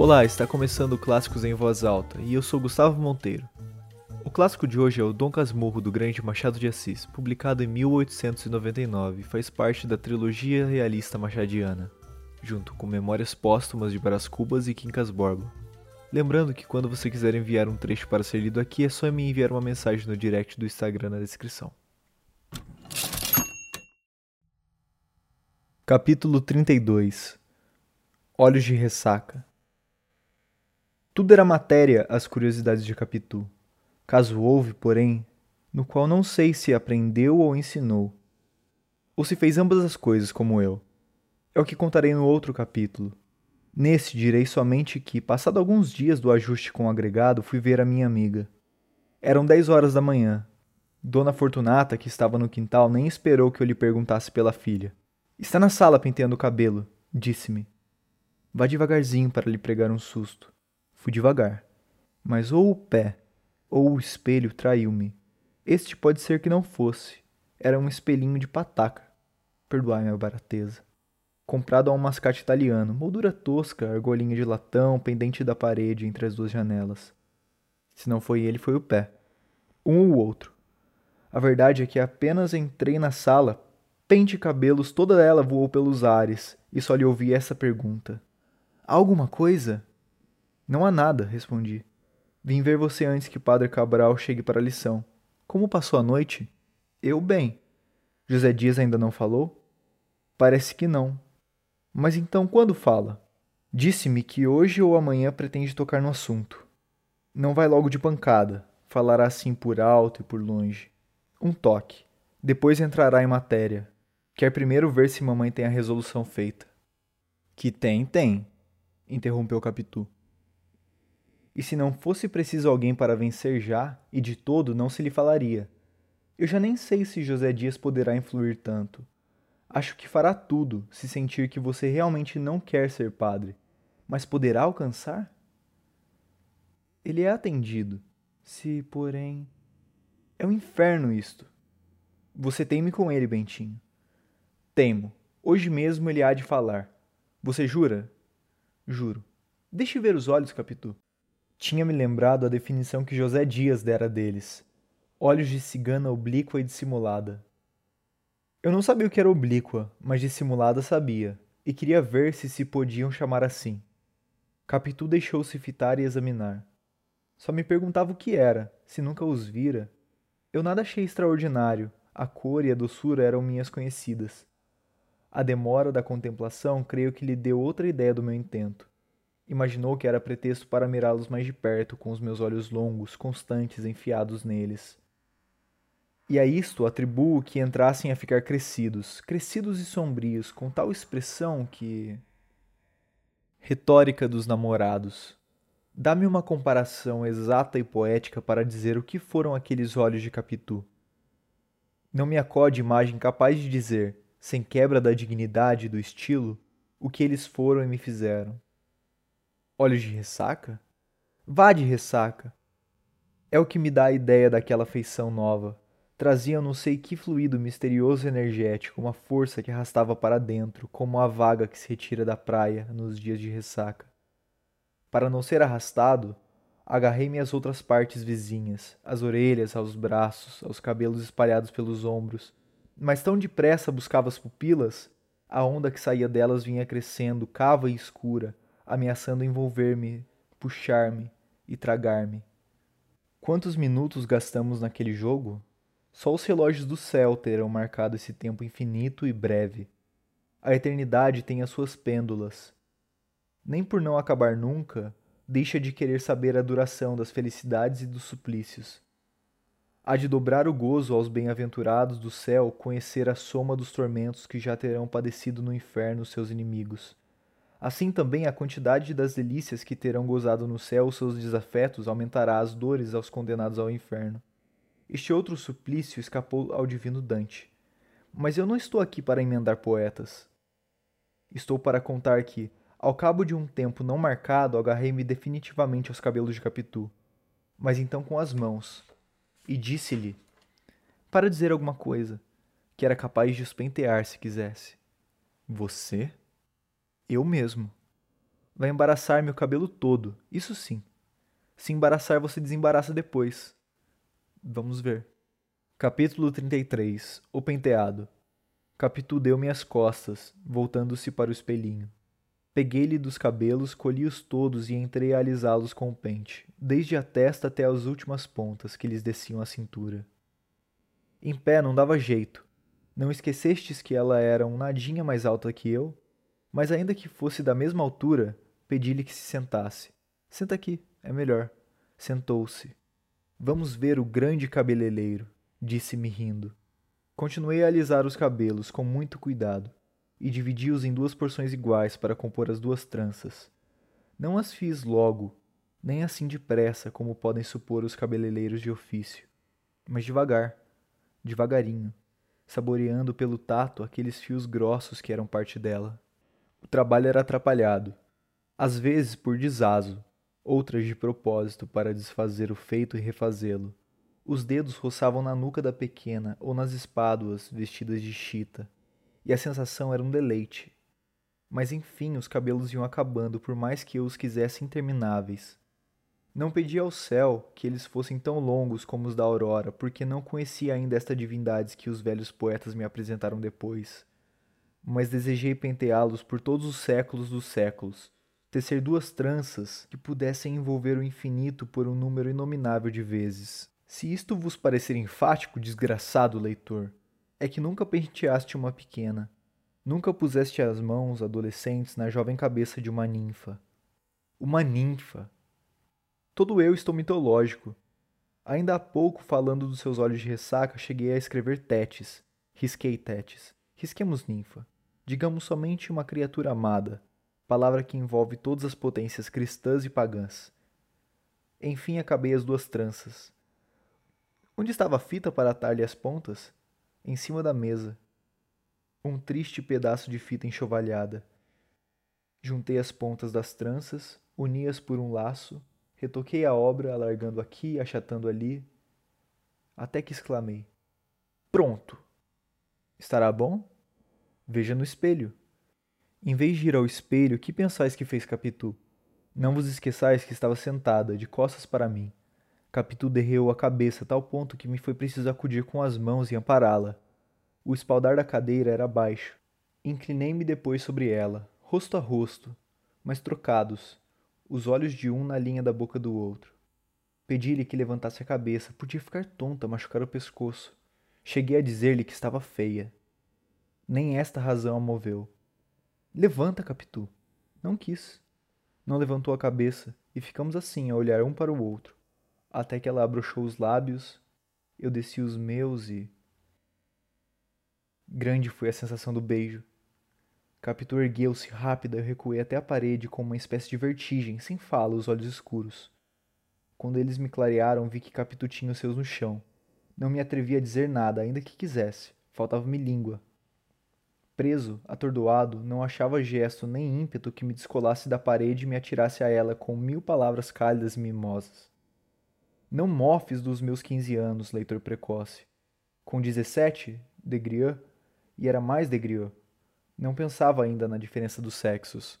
Olá, está começando Clássicos em Voz Alta e eu sou Gustavo Monteiro. O clássico de hoje é o Dom Casmurro do Grande Machado de Assis, publicado em 1899 e faz parte da trilogia realista machadiana, junto com Memórias Póstumas de Brás Cubas e Quincas Borgo. Lembrando que quando você quiser enviar um trecho para ser lido aqui, é só me enviar uma mensagem no direct do Instagram na descrição. Capítulo 32 Olhos de Ressaca Tudo era matéria às curiosidades de Capitu. Caso houve, porém, no qual não sei se aprendeu ou ensinou, ou se fez ambas as coisas como eu. É o que contarei no outro capítulo. Nesse direi somente que, passado alguns dias do ajuste com o agregado, fui ver a minha amiga. Eram dez horas da manhã. Dona Fortunata, que estava no quintal, nem esperou que eu lhe perguntasse pela filha. Está na sala penteando o cabelo, disse-me. Vá devagarzinho para lhe pregar um susto. Fui devagar. Mas ou o pé, ou o espelho traiu-me. Este pode ser que não fosse. Era um espelhinho de pataca. Perdoai minha barateza. Comprado a um mascate italiano, moldura tosca, argolinha de latão, pendente da parede entre as duas janelas. Se não foi ele, foi o pé. Um ou outro. A verdade é que apenas entrei na sala, pente cabelos, toda ela voou pelos ares, e só lhe ouvi essa pergunta. Alguma coisa? Não há nada, respondi. Vim ver você antes que Padre Cabral chegue para a lição. Como passou a noite? Eu bem. José Dias ainda não falou? Parece que não. Mas então quando fala? Disse-me que hoje ou amanhã pretende tocar no assunto. Não vai logo de pancada, falará assim por alto e por longe. Um toque. Depois entrará em matéria. Quer primeiro ver se mamãe tem a resolução feita. Que tem, tem interrompeu Capitu. E se não fosse preciso alguém para vencer já, e de todo não se lhe falaria. Eu já nem sei se José Dias poderá influir tanto. Acho que fará tudo se sentir que você realmente não quer ser padre, mas poderá alcançar? Ele é atendido. Se, porém. É um inferno isto. Você teme com ele, Bentinho. Temo. Hoje mesmo ele há de falar. Você jura? Juro. Deixe ver os olhos, Capitu. Tinha-me lembrado a definição que José Dias dera deles. Olhos de cigana oblíqua e dissimulada. Eu não sabia o que era oblíqua, mas dissimulada sabia, e queria ver se se podiam chamar assim. Capitu deixou-se fitar e examinar. Só me perguntava o que era, se nunca os vira. Eu nada achei extraordinário, a cor e a doçura eram minhas conhecidas. A demora da contemplação creio que lhe deu outra ideia do meu intento. Imaginou que era pretexto para mirá-los mais de perto, com os meus olhos longos, constantes, enfiados neles. E a isto atribuo que entrassem a ficar crescidos, crescidos e sombrios, com tal expressão que. Retórica dos namorados. Dá-me uma comparação exata e poética para dizer o que foram aqueles olhos de Capitu. Não me acode imagem capaz de dizer, sem quebra da dignidade do estilo, o que eles foram e me fizeram. Olhos de ressaca? Vá de ressaca! É o que me dá a ideia daquela feição nova. Trazia não sei que fluido misterioso e energético, uma força que arrastava para dentro, como a vaga que se retira da praia nos dias de ressaca. Para não ser arrastado, agarrei-me às outras partes vizinhas, às orelhas, aos braços, aos cabelos espalhados pelos ombros, mas tão depressa buscava as pupilas, a onda que saía delas vinha crescendo, cava e escura, ameaçando envolver-me, puxar-me e tragar-me. Quantos minutos gastamos naquele jogo? Só os relógios do céu terão marcado esse tempo infinito e breve. A eternidade tem as suas pêndulas. Nem por não acabar nunca, deixa de querer saber a duração das felicidades e dos suplícios há de dobrar o gozo aos bem-aventurados do céu conhecer a soma dos tormentos que já terão padecido no inferno seus inimigos. Assim também a quantidade das delícias que terão gozado no céu os seus desafetos aumentará as dores aos condenados ao inferno. Este outro suplício escapou ao divino Dante. Mas eu não estou aqui para emendar poetas. Estou para contar que, ao cabo de um tempo não marcado, agarrei-me definitivamente aos cabelos de Capitu, mas então com as mãos, e disse-lhe, para dizer alguma coisa, que era capaz de os pentear se quisesse. Você? Eu mesmo. Vai embaraçar-me o cabelo todo, isso sim. Se embaraçar, você desembaraça depois. Vamos ver. Capítulo 33 O Penteado Capitu deu-me as costas, voltando-se para o espelhinho. Peguei-lhe dos cabelos, colhi-os todos e entrei a alisá-los com o pente, desde a testa até as últimas pontas que lhes desciam a cintura. Em pé não dava jeito. Não esquecestes que ela era um nadinha mais alta que eu? Mas ainda que fosse da mesma altura, pedi-lhe que se sentasse. Senta aqui, é melhor. Sentou-se. Vamos ver o grande cabeleireiro, disse-me rindo. Continuei a alisar os cabelos com muito cuidado e dividi-os em duas porções iguais para compor as duas tranças. Não as fiz logo, nem assim depressa como podem supor os cabeleireiros de ofício, mas devagar, devagarinho, saboreando pelo tato aqueles fios grossos que eram parte dela. O trabalho era atrapalhado, às vezes por desazo, outras de propósito para desfazer o feito e refazê-lo. Os dedos roçavam na nuca da pequena ou nas espáduas vestidas de chita, e a sensação era um deleite. Mas enfim os cabelos iam acabando por mais que eu os quisesse intermináveis. Não pedi ao céu que eles fossem tão longos como os da aurora, porque não conhecia ainda esta divindade que os velhos poetas me apresentaram depois. Mas desejei penteá-los por todos os séculos dos séculos, tecer duas tranças que pudessem envolver o infinito por um número inominável de vezes. Se isto vos parecer enfático, desgraçado leitor, é que nunca penteaste uma pequena, nunca puseste as mãos adolescentes na jovem cabeça de uma ninfa. Uma ninfa! Todo eu estou mitológico. Ainda há pouco, falando dos seus olhos de ressaca, cheguei a escrever tetes. Risquei tetes. Risquemos ninfa. Digamos somente uma criatura amada, palavra que envolve todas as potências cristãs e pagãs. Enfim, acabei as duas tranças. Onde estava a fita para atar-lhe as pontas? Em cima da mesa. Um triste pedaço de fita enxovalhada. Juntei as pontas das tranças, uni-as por um laço, retoquei a obra, alargando aqui, achatando ali, até que exclamei: Pronto! Estará bom? Veja no espelho. Em vez de ir ao espelho, que pensais que fez Capitu? Não vos esqueçais que estava sentada, de costas para mim. Capitu derreou a cabeça a tal ponto que me foi preciso acudir com as mãos e ampará-la. O espaldar da cadeira era baixo. Inclinei-me depois sobre ela, rosto a rosto, mas trocados, os olhos de um na linha da boca do outro. Pedi-lhe que levantasse a cabeça, podia ficar tonta, machucar o pescoço. Cheguei a dizer-lhe que estava feia. Nem esta razão a moveu. Levanta, Capitu. Não quis. Não levantou a cabeça e ficamos assim a olhar um para o outro, até que ela abrochou os lábios, eu desci os meus e. Grande foi a sensação do beijo. Capitu ergueu-se rápida e eu recuei até a parede com uma espécie de vertigem, sem fala, os olhos escuros. Quando eles me clarearam, vi que Capitu tinha os seus no chão. Não me atrevi a dizer nada, ainda que quisesse. Faltava-me língua. Preso, atordoado, não achava gesto nem ímpeto que me descolasse da parede e me atirasse a ela com mil palavras cálidas e mimosas. Não mofes dos meus quinze anos, leitor precoce. Com dezessete, degrieux, e era mais degrieux. Não pensava ainda na diferença dos sexos.